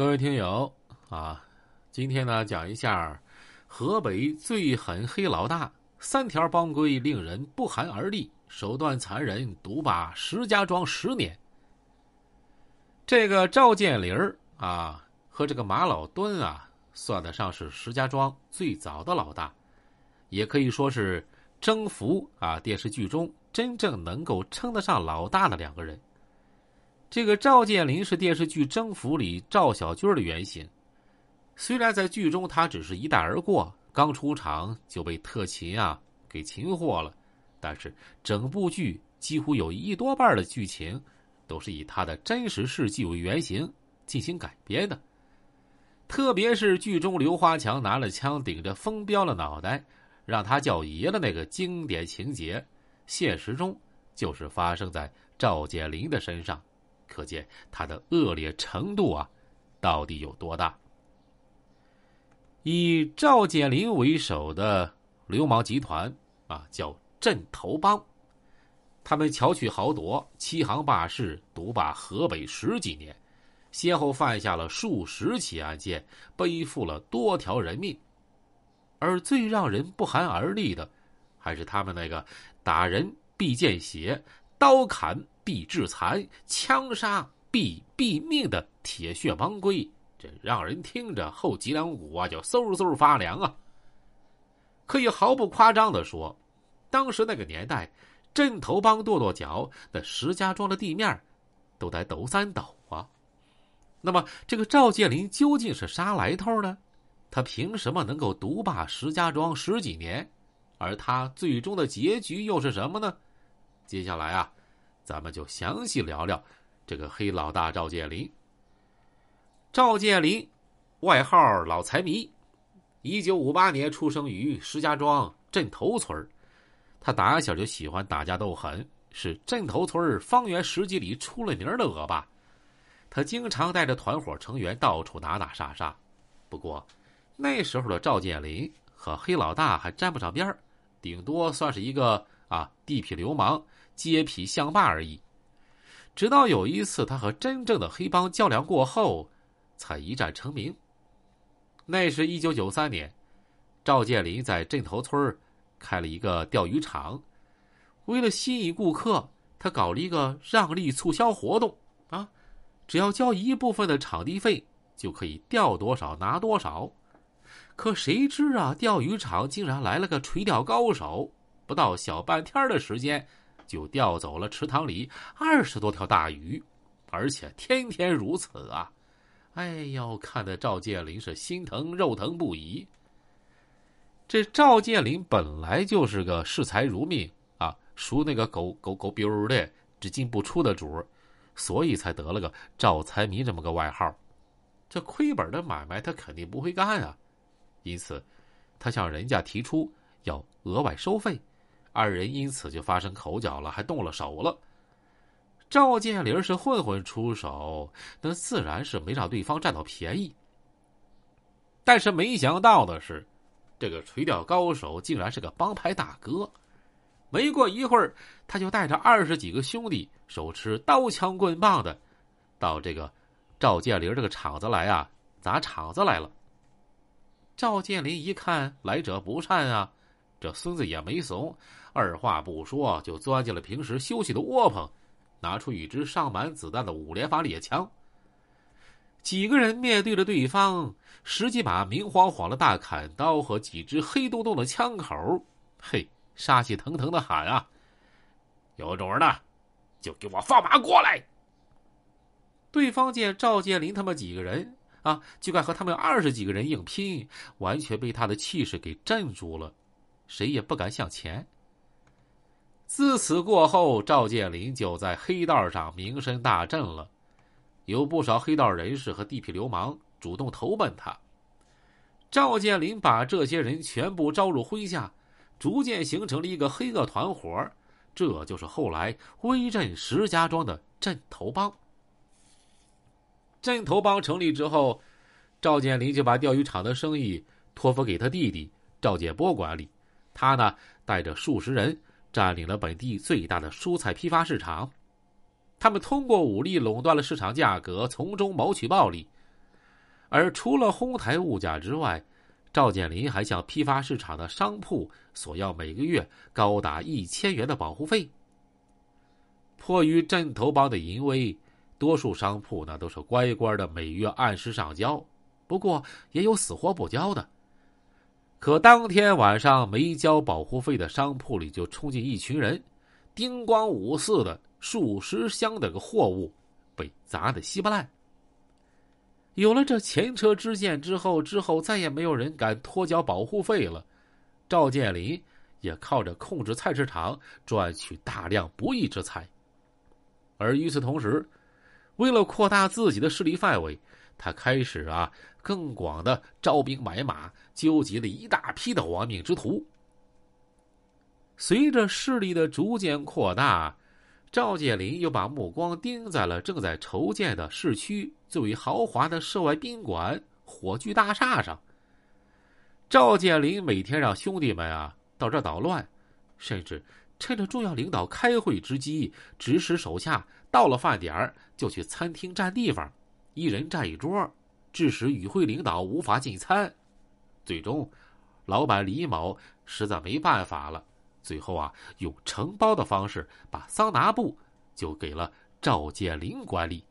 各位听友啊，今天呢讲一下河北最狠黑老大，三条帮规令人不寒而栗，手段残忍，独霸石家庄十年。这个赵建林啊，和这个马老墩啊，算得上是石家庄最早的老大，也可以说是征服啊电视剧中真正能够称得上老大的两个人。这个赵建林是电视剧《征服》里赵小军的原型，虽然在剧中他只是一带而过，刚出场就被特勤啊给擒获了，但是整部剧几乎有一多半的剧情都是以他的真实事迹为原型进行改编的。特别是剧中刘华强拿了枪顶着风彪的脑袋，让他叫爷的那个经典情节，现实中就是发生在赵建林的身上。可见他的恶劣程度啊，到底有多大？以赵建林为首的流氓集团啊，叫镇头帮，他们巧取豪夺，欺行霸市，独霸河北十几年，先后犯下了数十起案件，背负了多条人命。而最让人不寒而栗的，还是他们那个打人必见血，刀砍。必致残，枪杀必毙命的铁血帮规，这让人听着后脊梁骨啊就嗖嗖发凉啊！可以毫不夸张的说，当时那个年代，镇头帮跺跺脚，那石家庄的地面都得抖三抖啊！那么，这个赵建林究竟是啥来头呢？他凭什么能够独霸石家庄十几年？而他最终的结局又是什么呢？接下来啊。咱们就详细聊聊这个黑老大赵建林。赵建林，外号老财迷，一九五八年出生于石家庄镇头村他打小就喜欢打架斗狠，是镇头村方圆十几里出了名的恶霸。他经常带着团伙成员到处打打杀杀。不过，那时候的赵建林和黑老大还沾不上边顶多算是一个啊地痞流氓。揭皮相骂而已。直到有一次，他和真正的黑帮较量过后，才一战成名。那是一九九三年，赵建林在镇头村开了一个钓鱼场，为了吸引顾客，他搞了一个让利促销活动啊，只要交一部分的场地费，就可以钓多少拿多少。可谁知啊，钓鱼场竟然来了个垂钓高手，不到小半天的时间。就钓走了池塘里二十多条大鱼，而且天天如此啊！哎呦，看得赵建林是心疼肉疼不已。这赵建林本来就是个视财如命啊，属那个狗狗狗逼的只进不出的主所以才得了个赵财迷这么个外号。这亏本的买卖他肯定不会干啊，因此他向人家提出要额外收费。二人因此就发生口角了，还动了手了。赵建林是混混出手，那自然是没让对方占到便宜。但是没想到的是，这个垂钓高手竟然是个帮派大哥。没过一会儿，他就带着二十几个兄弟，手持刀枪棍棒的，到这个赵建林这个厂子来啊，砸场子来了。赵建林一看来者不善啊。这孙子也没怂，二话不说就钻进了平时休息的窝棚，拿出一支上满子弹的五连发猎枪。几个人面对着对方，十几把明晃晃的大砍刀和几支黑洞洞的枪口，嘿，杀气腾腾的喊啊：“有种的，就给我放马过来！”对方见赵建林他们几个人啊，就敢和他们二十几个人硬拼，完全被他的气势给镇住了。谁也不敢向前。自此过后，赵建林就在黑道上名声大振了，有不少黑道人士和地痞流氓主动投奔他。赵建林把这些人全部招入麾下，逐渐形成了一个黑恶团伙，这就是后来威震石家庄的镇头帮。镇头帮成立之后，赵建林就把钓鱼场的生意托付给他弟弟赵建波管理。他呢，带着数十人占领了本地最大的蔬菜批发市场，他们通过武力垄断了市场价格，从中谋取暴利。而除了哄抬物价之外，赵建林还向批发市场的商铺索要每个月高达一千元的保护费。迫于镇头帮的淫威，多数商铺呢都是乖乖的每月按时上交，不过也有死活不交的。可当天晚上没交保护费的商铺里就冲进一群人，叮咣五四的数十箱的个货物被砸得稀巴烂。有了这前车之鉴之后，之后再也没有人敢拖交保护费了。赵建林也靠着控制菜市场赚取大量不义之财。而与此同时，为了扩大自己的势力范围，他开始啊更广的招兵买马，纠集了一大批的亡命之徒。随着势力的逐渐扩大。赵建林又把目光盯在了正在筹建的市区最为豪华的涉外宾馆火炬大厦上。赵建林每天让兄弟们啊到这捣乱，甚至趁着重要领导开会之机，指使手下到了饭点就去餐厅占地方，一人占一桌，致使与会领导无法进餐。最终，老板李某实在没办法了。最后啊，用承包的方式把桑拿布就给了赵建林管理。